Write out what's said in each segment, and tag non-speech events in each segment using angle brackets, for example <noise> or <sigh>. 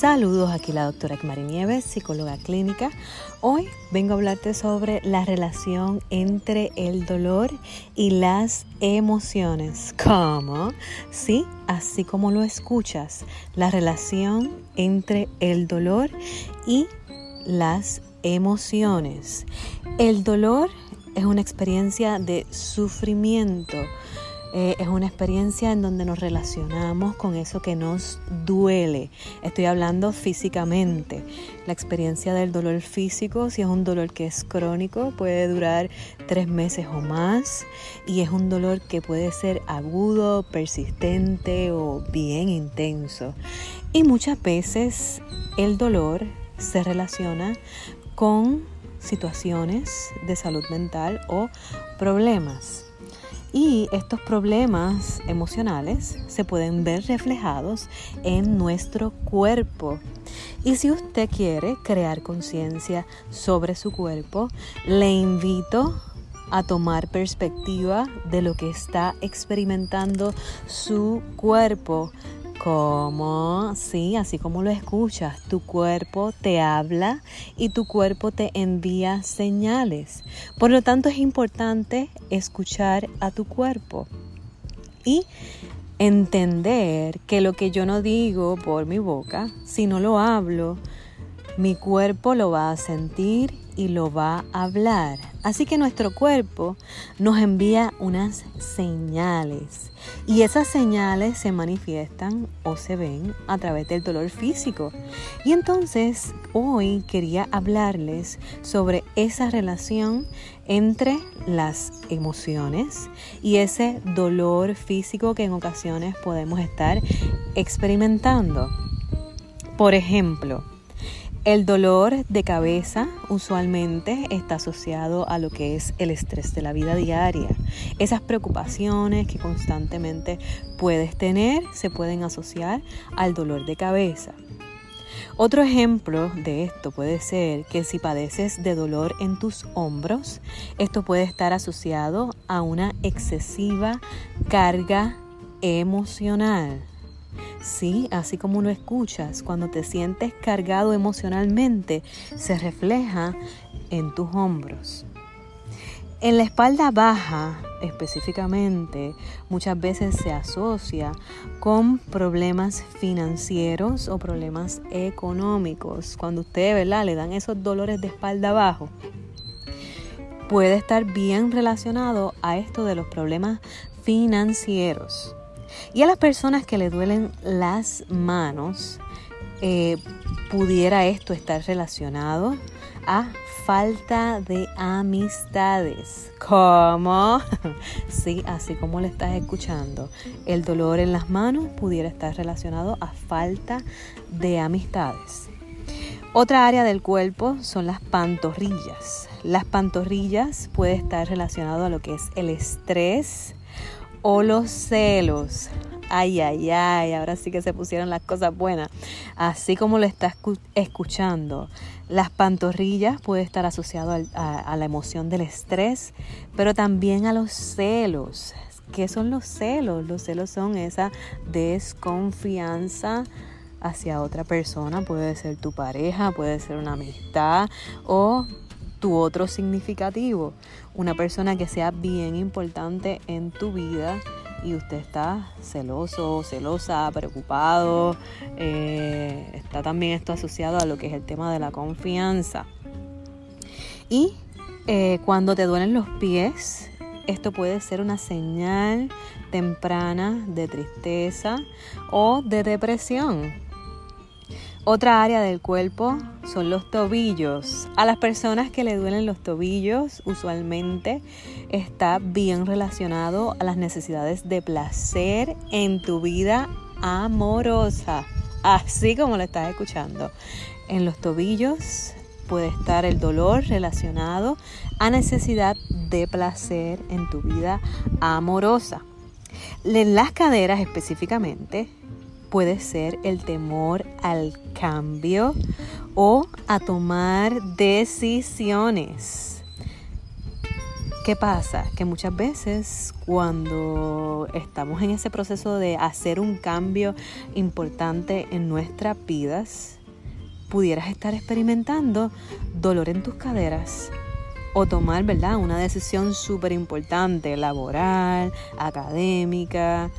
Saludos, aquí la doctora Mari Nieves, psicóloga clínica. Hoy vengo a hablarte sobre la relación entre el dolor y las emociones. ¿Cómo? Sí, así como lo escuchas, la relación entre el dolor y las emociones. El dolor es una experiencia de sufrimiento eh, es una experiencia en donde nos relacionamos con eso que nos duele. Estoy hablando físicamente. La experiencia del dolor físico, si es un dolor que es crónico, puede durar tres meses o más y es un dolor que puede ser agudo, persistente o bien intenso. Y muchas veces el dolor se relaciona con situaciones de salud mental o problemas. Y estos problemas emocionales se pueden ver reflejados en nuestro cuerpo. Y si usted quiere crear conciencia sobre su cuerpo, le invito a tomar perspectiva de lo que está experimentando su cuerpo como, sí, así como lo escuchas, tu cuerpo te habla y tu cuerpo te envía señales. Por lo tanto, es importante escuchar a tu cuerpo y entender que lo que yo no digo por mi boca, si no lo hablo, mi cuerpo lo va a sentir y lo va a hablar. Así que nuestro cuerpo nos envía unas señales y esas señales se manifiestan o se ven a través del dolor físico. Y entonces hoy quería hablarles sobre esa relación entre las emociones y ese dolor físico que en ocasiones podemos estar experimentando. Por ejemplo, el dolor de cabeza usualmente está asociado a lo que es el estrés de la vida diaria. Esas preocupaciones que constantemente puedes tener se pueden asociar al dolor de cabeza. Otro ejemplo de esto puede ser que si padeces de dolor en tus hombros, esto puede estar asociado a una excesiva carga emocional. Sí, así como lo escuchas, cuando te sientes cargado emocionalmente, se refleja en tus hombros. En la espalda baja, específicamente, muchas veces se asocia con problemas financieros o problemas económicos. Cuando usted, ¿verdad?, le dan esos dolores de espalda abajo, puede estar bien relacionado a esto de los problemas financieros. Y a las personas que le duelen las manos, eh, pudiera esto estar relacionado a falta de amistades. ¿Cómo? <laughs> sí, así como le estás escuchando. El dolor en las manos pudiera estar relacionado a falta de amistades. Otra área del cuerpo son las pantorrillas. Las pantorrillas puede estar relacionado a lo que es el estrés, o los celos. Ay, ay, ay, ahora sí que se pusieron las cosas buenas. Así como lo estás escuchando, las pantorrillas puede estar asociado a, a la emoción del estrés, pero también a los celos. ¿Qué son los celos? Los celos son esa desconfianza hacia otra persona, puede ser tu pareja, puede ser una amistad o tu otro significativo, una persona que sea bien importante en tu vida y usted está celoso, celosa, preocupado, eh, está también esto asociado a lo que es el tema de la confianza. Y eh, cuando te duelen los pies, esto puede ser una señal temprana de tristeza o de depresión. Otra área del cuerpo son los tobillos. A las personas que le duelen los tobillos usualmente está bien relacionado a las necesidades de placer en tu vida amorosa, así como lo estás escuchando. En los tobillos puede estar el dolor relacionado a necesidad de placer en tu vida amorosa. En las caderas específicamente puede ser el temor al cambio o a tomar decisiones. ¿Qué pasa? Que muchas veces cuando estamos en ese proceso de hacer un cambio importante en nuestras vidas, pudieras estar experimentando dolor en tus caderas o tomar, ¿verdad? Una decisión súper importante, laboral, académica,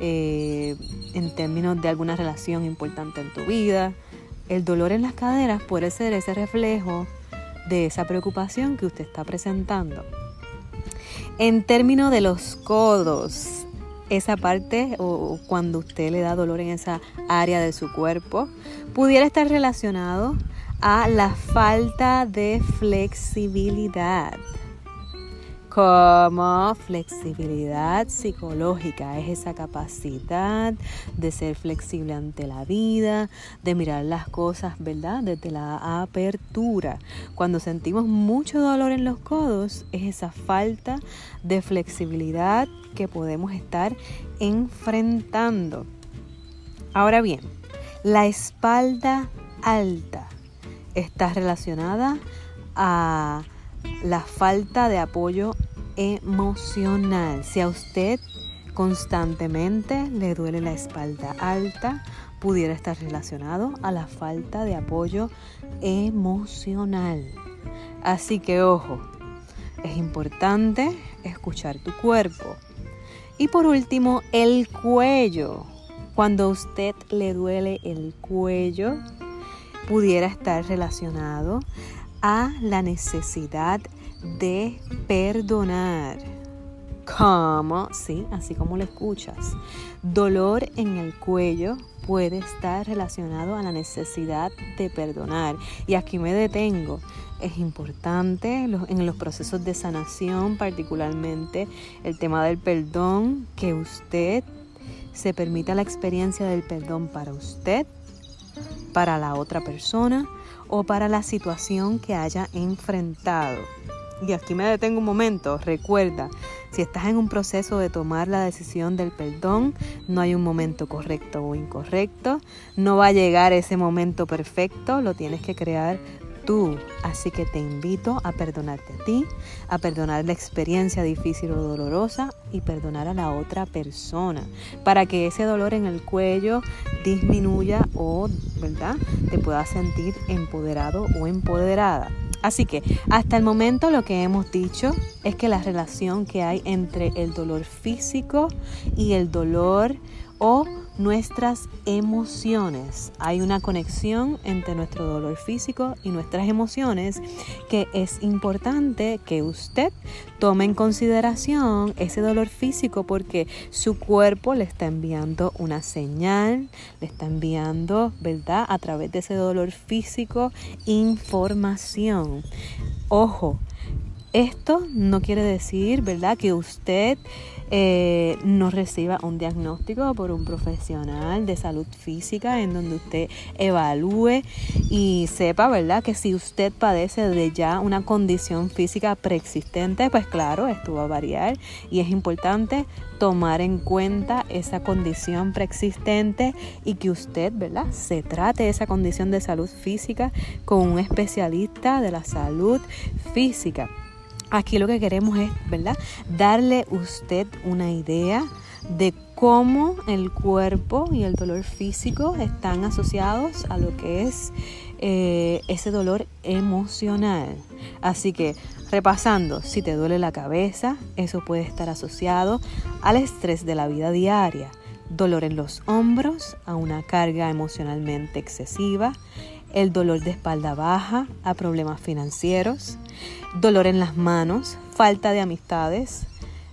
eh, en términos de alguna relación importante en tu vida. El dolor en las caderas puede ser ese reflejo de esa preocupación que usted está presentando. En términos de los codos, esa parte o cuando usted le da dolor en esa área de su cuerpo, pudiera estar relacionado a la falta de flexibilidad como flexibilidad psicológica. Es esa capacidad de ser flexible ante la vida, de mirar las cosas, ¿verdad? Desde la apertura. Cuando sentimos mucho dolor en los codos, es esa falta de flexibilidad que podemos estar enfrentando. Ahora bien, la espalda alta está relacionada a la falta de apoyo emocional. Si a usted constantemente le duele la espalda alta, pudiera estar relacionado a la falta de apoyo emocional. Así que ojo, es importante escuchar tu cuerpo. Y por último, el cuello. Cuando a usted le duele el cuello, pudiera estar relacionado a la necesidad de perdonar. Como, sí, así como lo escuchas. Dolor en el cuello puede estar relacionado a la necesidad de perdonar. Y aquí me detengo. Es importante en los procesos de sanación, particularmente el tema del perdón, que usted se permita la experiencia del perdón para usted, para la otra persona o para la situación que haya enfrentado. Y aquí me detengo un momento, recuerda, si estás en un proceso de tomar la decisión del perdón, no hay un momento correcto o incorrecto, no va a llegar ese momento perfecto, lo tienes que crear tú. Así que te invito a perdonarte a ti, a perdonar la experiencia difícil o dolorosa y perdonar a la otra persona para que ese dolor en el cuello disminuya o, ¿verdad?, te puedas sentir empoderado o empoderada. Así que hasta el momento lo que hemos dicho es que la relación que hay entre el dolor físico y el dolor o nuestras emociones. Hay una conexión entre nuestro dolor físico y nuestras emociones que es importante que usted tome en consideración ese dolor físico porque su cuerpo le está enviando una señal, le está enviando, ¿verdad? A través de ese dolor físico información. Ojo, esto no quiere decir, ¿verdad?, que usted eh, no reciba un diagnóstico por un profesional de salud física en donde usted evalúe y sepa, ¿verdad?, que si usted padece de ya una condición física preexistente, pues claro, esto va a variar y es importante tomar en cuenta esa condición preexistente y que usted, ¿verdad?, se trate esa condición de salud física con un especialista de la salud física. Aquí lo que queremos es, ¿verdad? Darle usted una idea de cómo el cuerpo y el dolor físico están asociados a lo que es eh, ese dolor emocional. Así que repasando, si te duele la cabeza, eso puede estar asociado al estrés de la vida diaria, dolor en los hombros, a una carga emocionalmente excesiva, el dolor de espalda baja, a problemas financieros, dolor en las manos, falta de amistades,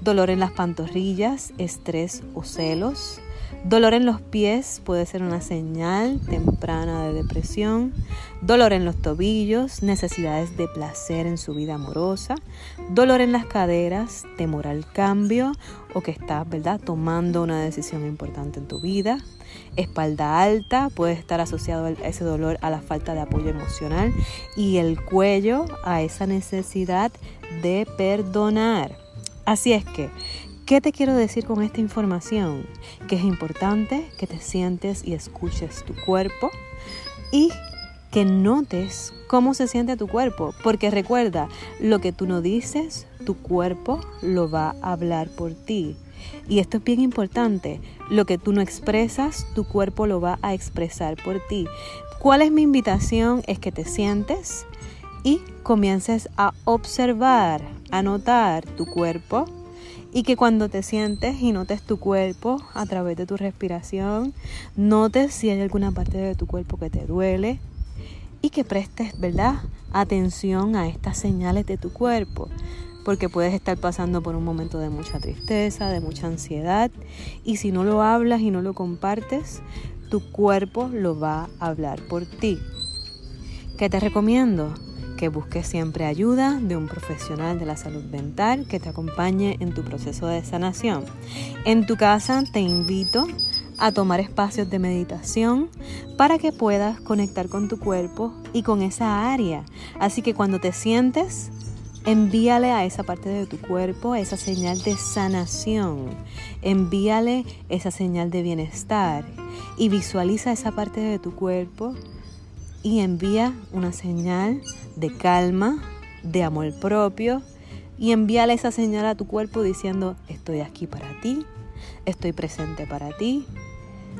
dolor en las pantorrillas, estrés o celos. Dolor en los pies puede ser una señal temprana de depresión. Dolor en los tobillos, necesidades de placer en su vida amorosa. Dolor en las caderas, temor al cambio o que estás, ¿verdad?, tomando una decisión importante en tu vida. Espalda alta puede estar asociado a ese dolor a la falta de apoyo emocional y el cuello a esa necesidad de perdonar. Así es que, ¿qué te quiero decir con esta información? Que es importante que te sientes y escuches tu cuerpo y que notes cómo se siente tu cuerpo, porque recuerda, lo que tú no dices, tu cuerpo lo va a hablar por ti. Y esto es bien importante, lo que tú no expresas, tu cuerpo lo va a expresar por ti. ¿Cuál es mi invitación? Es que te sientes y comiences a observar, a notar tu cuerpo y que cuando te sientes y notes tu cuerpo a través de tu respiración, notes si hay alguna parte de tu cuerpo que te duele, y que prestes, ¿verdad? Atención a estas señales de tu cuerpo, porque puedes estar pasando por un momento de mucha tristeza, de mucha ansiedad, y si no lo hablas y no lo compartes, tu cuerpo lo va a hablar por ti. ¿Qué te recomiendo? Que busques siempre ayuda de un profesional de la salud mental que te acompañe en tu proceso de sanación. En tu casa te invito a tomar espacios de meditación para que puedas conectar con tu cuerpo y con esa área. Así que cuando te sientes, envíale a esa parte de tu cuerpo esa señal de sanación. Envíale esa señal de bienestar y visualiza esa parte de tu cuerpo y envía una señal de calma, de amor propio y envíale esa señal a tu cuerpo diciendo, estoy aquí para ti, estoy presente para ti,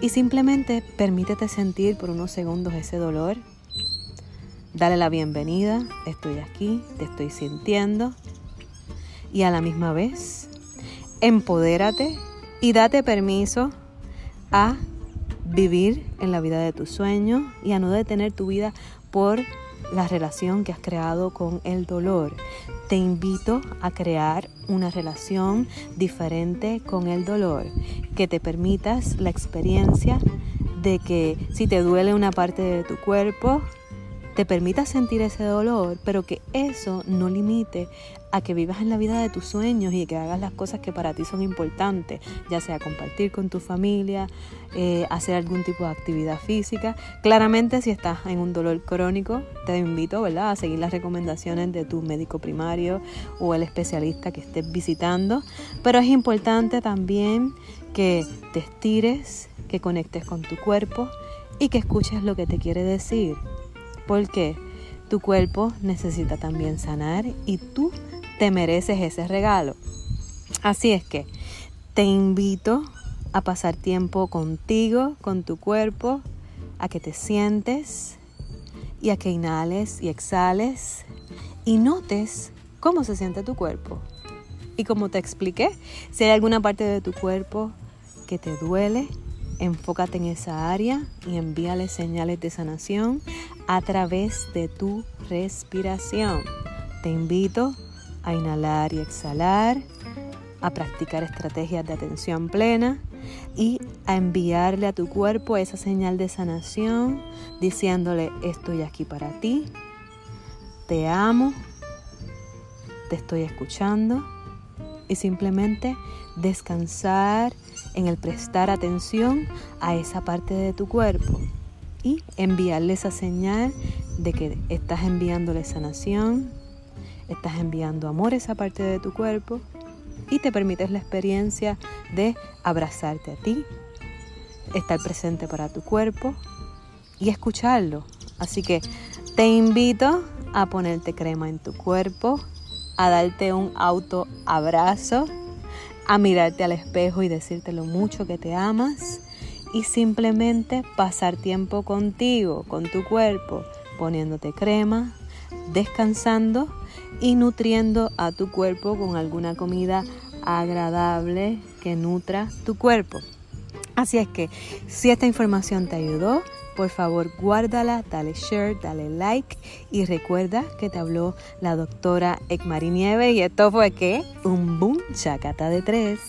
y simplemente permítete sentir por unos segundos ese dolor. Dale la bienvenida, estoy aquí, te estoy sintiendo. Y a la misma vez, empodérate y date permiso a vivir en la vida de tus sueños y a no detener tu vida por la relación que has creado con el dolor. Te invito a crear una relación diferente con el dolor, que te permitas la experiencia de que si te duele una parte de tu cuerpo, te permitas sentir ese dolor, pero que eso no limite a que vivas en la vida de tus sueños y que hagas las cosas que para ti son importantes, ya sea compartir con tu familia, eh, hacer algún tipo de actividad física. Claramente si estás en un dolor crónico, te invito ¿verdad? a seguir las recomendaciones de tu médico primario o el especialista que estés visitando, pero es importante también que te estires, que conectes con tu cuerpo y que escuches lo que te quiere decir porque tu cuerpo necesita también sanar y tú te mereces ese regalo. Así es que te invito a pasar tiempo contigo, con tu cuerpo, a que te sientes y a que inhales y exhales y notes cómo se siente tu cuerpo. Y como te expliqué, si hay alguna parte de tu cuerpo que te duele, enfócate en esa área y envíale señales de sanación a través de tu respiración. Te invito a inhalar y exhalar, a practicar estrategias de atención plena y a enviarle a tu cuerpo esa señal de sanación diciéndole estoy aquí para ti, te amo, te estoy escuchando y simplemente descansar en el prestar atención a esa parte de tu cuerpo y enviarle esa señal de que estás enviándole sanación, estás enviando amor a esa parte de tu cuerpo y te permites la experiencia de abrazarte a ti, estar presente para tu cuerpo y escucharlo. Así que te invito a ponerte crema en tu cuerpo, a darte un auto abrazo, a mirarte al espejo y decirte lo mucho que te amas y simplemente pasar tiempo contigo, con tu cuerpo, poniéndote crema, descansando y nutriendo a tu cuerpo con alguna comida agradable que nutra tu cuerpo. Así es que si esta información te ayudó, por favor guárdala, dale share, dale like y recuerda que te habló la doctora Ekmari Nieve y esto fue que un boom chacata de tres.